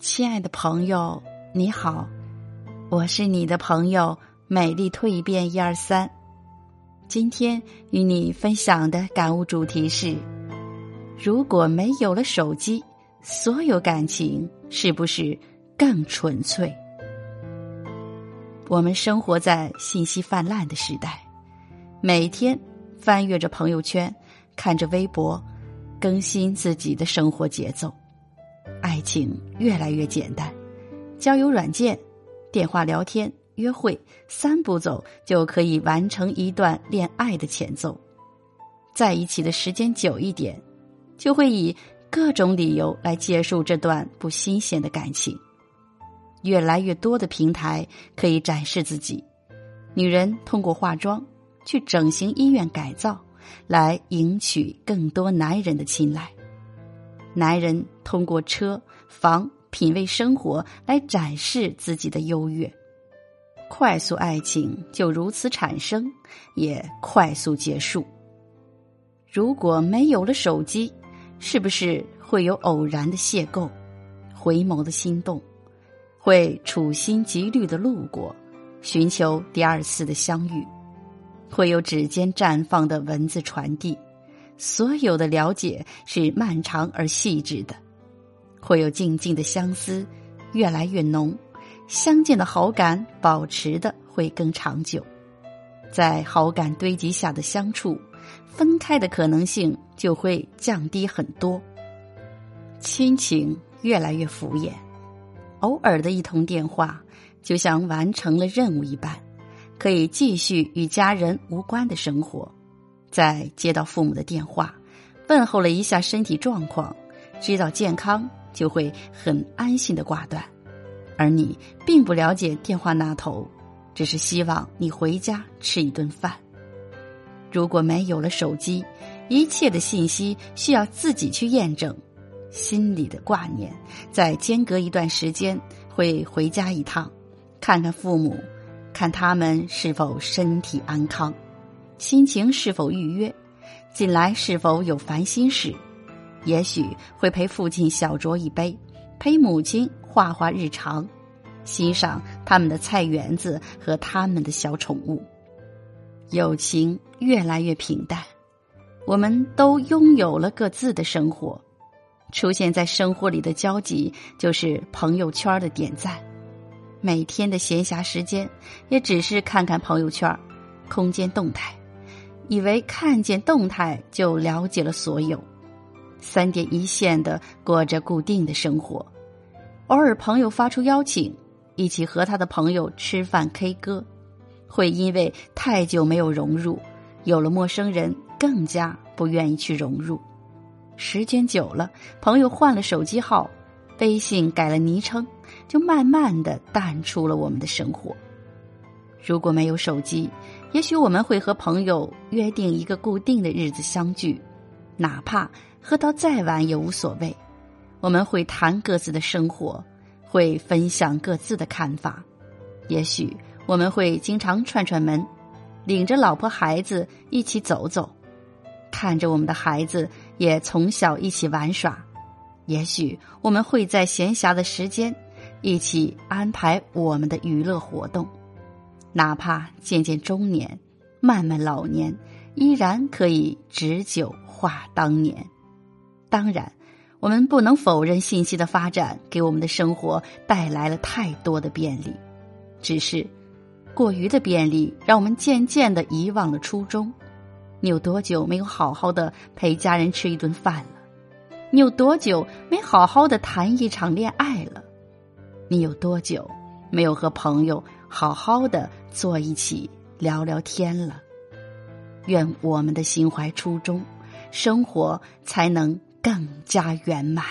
亲爱的朋友，你好，我是你的朋友美丽蜕变一二三。今天与你分享的感悟主题是：如果没有了手机，所有感情是不是更纯粹？我们生活在信息泛滥的时代，每天翻阅着朋友圈，看着微博，更新自己的生活节奏。爱情越来越简单，交友软件、电话聊天、约会，三步走就可以完成一段恋爱的前奏。在一起的时间久一点，就会以各种理由来结束这段不新鲜的感情。越来越多的平台可以展示自己，女人通过化妆去整形医院改造，来赢取更多男人的青睐。男人通过车房品味生活来展示自己的优越，快速爱情就如此产生，也快速结束。如果没有了手机，是不是会有偶然的邂逅、回眸的心动，会处心积虑的路过，寻求第二次的相遇，会有指尖绽放的文字传递？所有的了解是漫长而细致的，会有静静的相思，越来越浓，相见的好感保持的会更长久，在好感堆积下的相处，分开的可能性就会降低很多。亲情越来越敷衍，偶尔的一通电话就像完成了任务一般，可以继续与家人无关的生活。在接到父母的电话，问候了一下身体状况，知道健康就会很安心的挂断，而你并不了解电话那头，只是希望你回家吃一顿饭。如果没有了手机，一切的信息需要自己去验证，心里的挂念，在间隔一段时间会回家一趟，看看父母，看他们是否身体安康。心情是否愉悦？近来是否有烦心事？也许会陪父亲小酌一杯，陪母亲画画日常，欣赏他们的菜园子和他们的小宠物。友情越来越平淡，我们都拥有了各自的生活，出现在生活里的交集就是朋友圈的点赞。每天的闲暇时间，也只是看看朋友圈，空间动态。以为看见动态就了解了所有，三点一线的过着固定的生活。偶尔朋友发出邀请，一起和他的朋友吃饭 K 歌，会因为太久没有融入，有了陌生人更加不愿意去融入。时间久了，朋友换了手机号，微信改了昵称，就慢慢的淡出了我们的生活。如果没有手机，也许我们会和朋友约定一个固定的日子相聚，哪怕喝到再晚也无所谓。我们会谈各自的生活，会分享各自的看法。也许我们会经常串串门，领着老婆孩子一起走走，看着我们的孩子也从小一起玩耍。也许我们会在闲暇的时间，一起安排我们的娱乐活动。哪怕渐渐中年，慢慢老年，依然可以执酒话当年。当然，我们不能否认信息的发展给我们的生活带来了太多的便利，只是过于的便利让我们渐渐的遗忘了初衷。你有多久没有好好的陪家人吃一顿饭了？你有多久没好好的谈一场恋爱了？你有多久没有和朋友？好好的坐一起聊聊天了，愿我们的心怀初衷，生活才能更加圆满。